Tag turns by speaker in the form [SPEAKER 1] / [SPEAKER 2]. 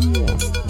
[SPEAKER 1] Yes.